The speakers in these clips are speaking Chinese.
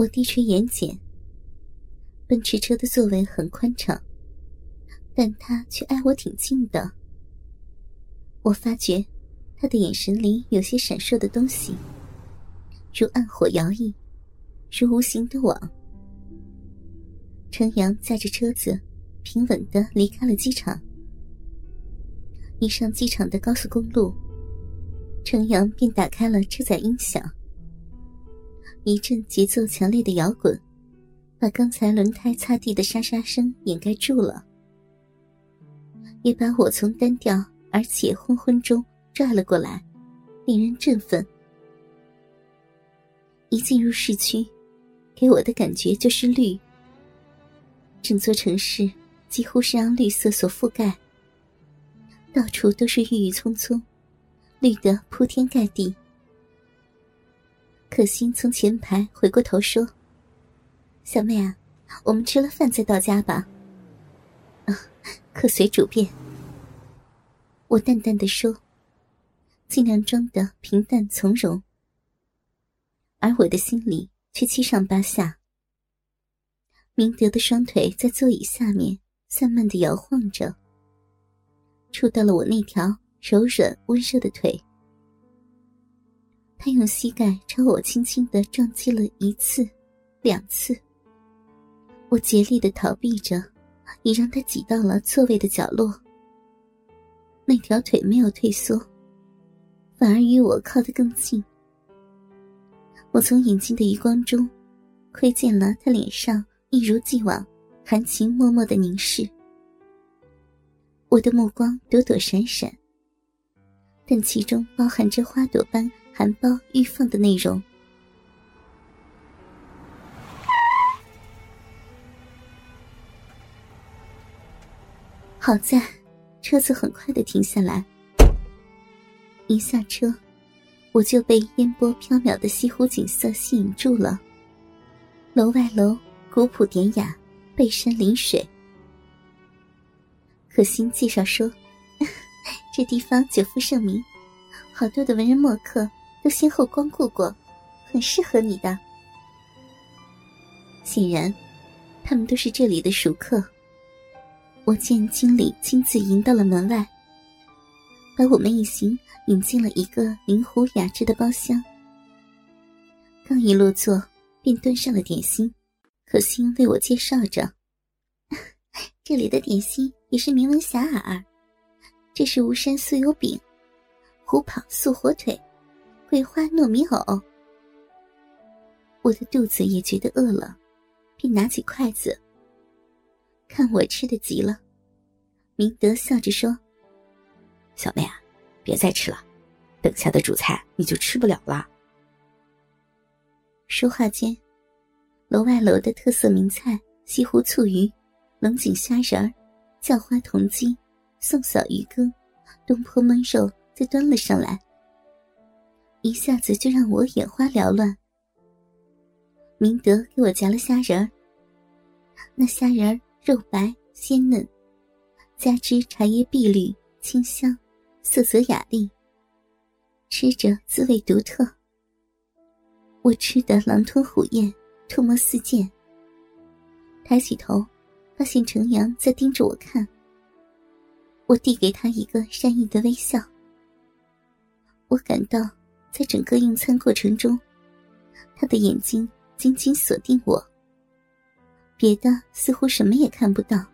我低垂眼睑，奔驰车的座位很宽敞，但他却挨我挺近的。我发觉他的眼神里有些闪烁的东西，如暗火摇曳，如无形的网。程阳驾着车子，平稳的离开了机场。一上机场的高速公路，程阳便打开了车载音响。一阵节奏强烈的摇滚，把刚才轮胎擦地的沙沙声掩盖住了，也把我从单调而且昏昏中拽了过来，令人振奋。一进入市区，给我的感觉就是绿，整座城市几乎是让绿色所覆盖，到处都是郁郁葱葱，绿得铺天盖地。可心从前排回过头说：“小妹啊，我们吃了饭再到家吧。”啊，客随主便。我淡淡的说，尽量装的平淡从容，而我的心里却七上八下。明德的双腿在座椅下面散漫的摇晃着，触到了我那条柔软温热的腿。他用膝盖朝我轻轻的撞击了一次、两次，我竭力的逃避着，也让他挤到了座位的角落。那条腿没有退缩，反而与我靠得更近。我从眼睛的余光中，窥见了他脸上一如既往含情脉脉的凝视。我的目光躲躲闪闪，但其中包含着花朵般。含苞欲放的内容。好在，车子很快的停下来。一下车，我就被烟波飘渺的西湖景色吸引住了。楼外楼，古朴典雅，背山临水。可心介绍说，这地方久负盛名，好多的文人墨客。都先后光顾过，很适合你的。显然，他们都是这里的熟客。我见经理亲自迎到了门外，把我们一行引进了一个灵湖雅致的包厢。刚一落座，便端上了点心，可心为我介绍着：“ 这里的点心也是名闻遐迩，这是吴山酥油饼，虎跑素火腿。”桂花糯米藕，我的肚子也觉得饿了，便拿起筷子。看我吃的急了，明德笑着说：“小妹啊，别再吃了，等下的主菜你就吃不了了。”说话间，楼外楼的特色名菜西湖醋鱼、龙井虾仁儿、叫花童鸡、宋嫂鱼羹、东坡焖肉，就端了上来。一下子就让我眼花缭乱。明德给我夹了虾仁儿，那虾仁儿肉白鲜嫩，加之茶叶碧绿清香，色泽雅丽，吃着滋味独特。我吃得狼吞虎咽，唾沫四溅。抬起头，发现程阳在盯着我看。我递给他一个善意的微笑。我感到。在整个用餐过程中，他的眼睛紧紧锁定我，别的似乎什么也看不到。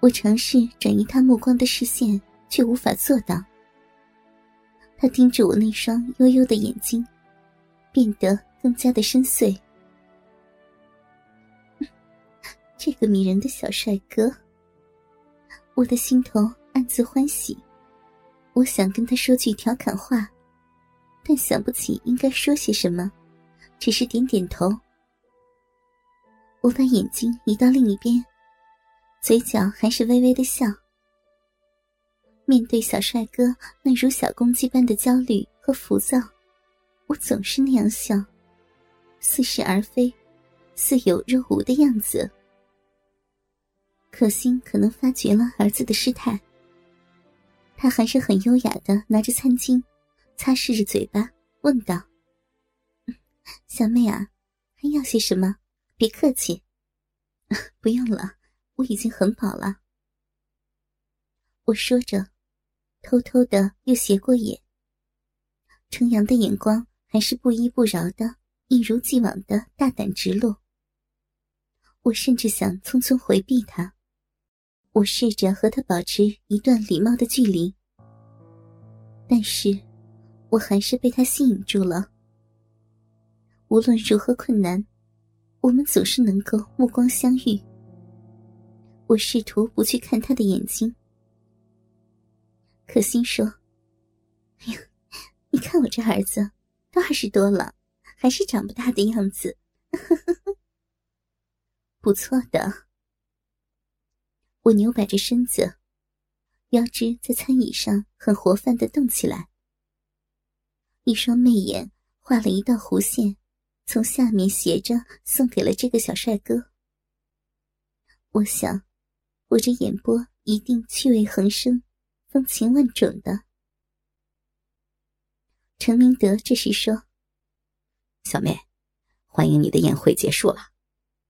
我尝试转移他目光的视线，却无法做到。他盯着我那双幽幽的眼睛，变得更加的深邃。这个迷人的小帅哥，我的心头暗自欢喜。我想跟他说句调侃话。但想不起应该说些什么，只是点点头。我把眼睛移到另一边，嘴角还是微微的笑。面对小帅哥那如小公鸡般的焦虑和浮躁，我总是那样笑，似是而非，似有若无的样子。可心可能发觉了儿子的失态，他还是很优雅的拿着餐巾，擦拭着嘴巴，问道：“小妹啊，还要些什么？别客气，不用了，我已经很饱了。”我说着。偷偷的又斜过眼，程阳的眼光还是不依不饶的，一如既往的大胆直落。我甚至想匆匆回避他，我试着和他保持一段礼貌的距离，但是，我还是被他吸引住了。无论如何困难，我们总是能够目光相遇。我试图不去看他的眼睛。可心说：“哎呀，你看我这儿子都二十多了，还是长不大的样子，不错的。”我扭摆着身子，腰肢在餐椅上很活泛的动起来，一双媚眼画了一道弧线，从下面斜着送给了这个小帅哥。我想，我这眼波一定趣味横生。风情万种的，陈明德这时说：“小妹，欢迎你的宴会结束了，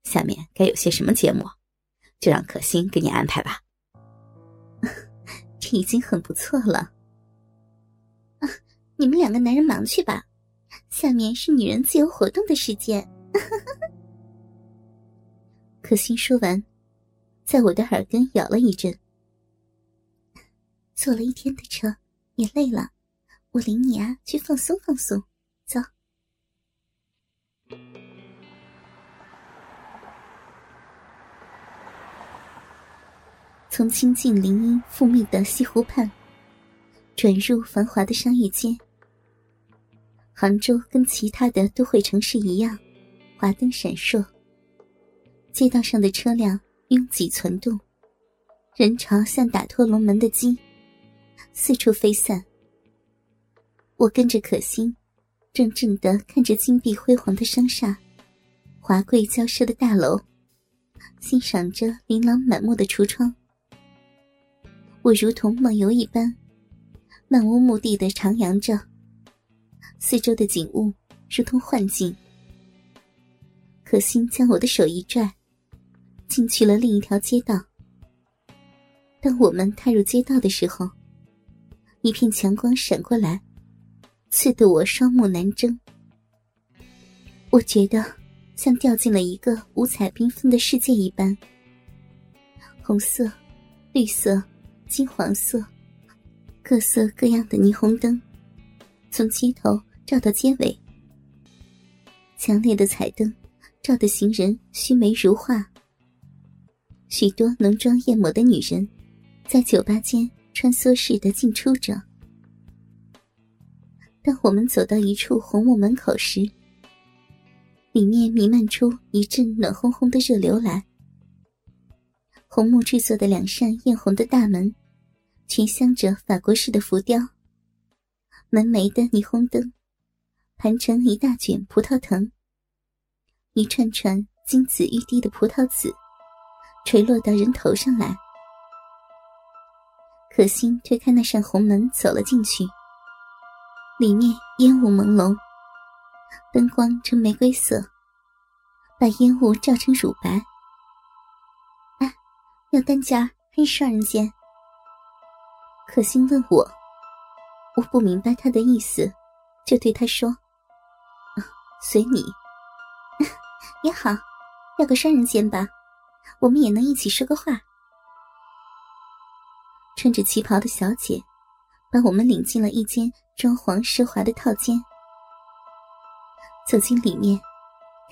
下面该有些什么节目，就让可心给你安排吧。这已经很不错了。你们两个男人忙去吧，下面是女人自由活动的时间。”可心说完，在我的耳根咬了一阵。坐了一天的车，也累了，我领你啊去放松放松，走。从清静林荫复密的西湖畔，转入繁华的商业街。杭州跟其他的都会城市一样，华灯闪烁，街道上的车辆拥挤攒动，人潮像打脱龙门的鸡。四处飞散。我跟着可心，怔怔的看着金碧辉煌的商厦、华贵交奢的大楼，欣赏着琳琅满目的橱窗。我如同梦游一般，漫无目的的徜徉着。四周的景物如同幻境。可心将我的手一拽，进去了另一条街道。当我们踏入街道的时候，一片强光闪过来，刺得我双目难睁。我觉得像掉进了一个五彩缤纷的世界一般，红色、绿色、金黄色，各色各样的霓虹灯从街头照到街尾，强烈的彩灯照得行人须眉如画。许多浓妆艳抹的女人在酒吧间。穿梭似的进出着。当我们走到一处红木门口时，里面弥漫出一阵暖烘烘的热流来。红木制作的两扇艳红的大门，全镶着法国式的浮雕。门楣的霓虹灯，盘成一大卷葡萄藤，一串串金紫欲滴的葡萄籽，垂落到人头上来。可心推开那扇红门，走了进去。里面烟雾朦胧，灯光呈玫瑰色，把烟雾照成乳白。哎，要单间还是双人间？可心问，我不明白他的意思，就对他说：“随你，也好，要个双人间吧，我们也能一起说个话。”穿着旗袍的小姐，把我们领进了一间装潢奢华的套间。走进里面，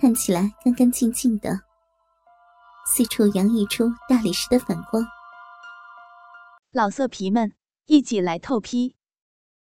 看起来干干净净的，四处洋溢出大理石的反光。老色皮们，一起来透批！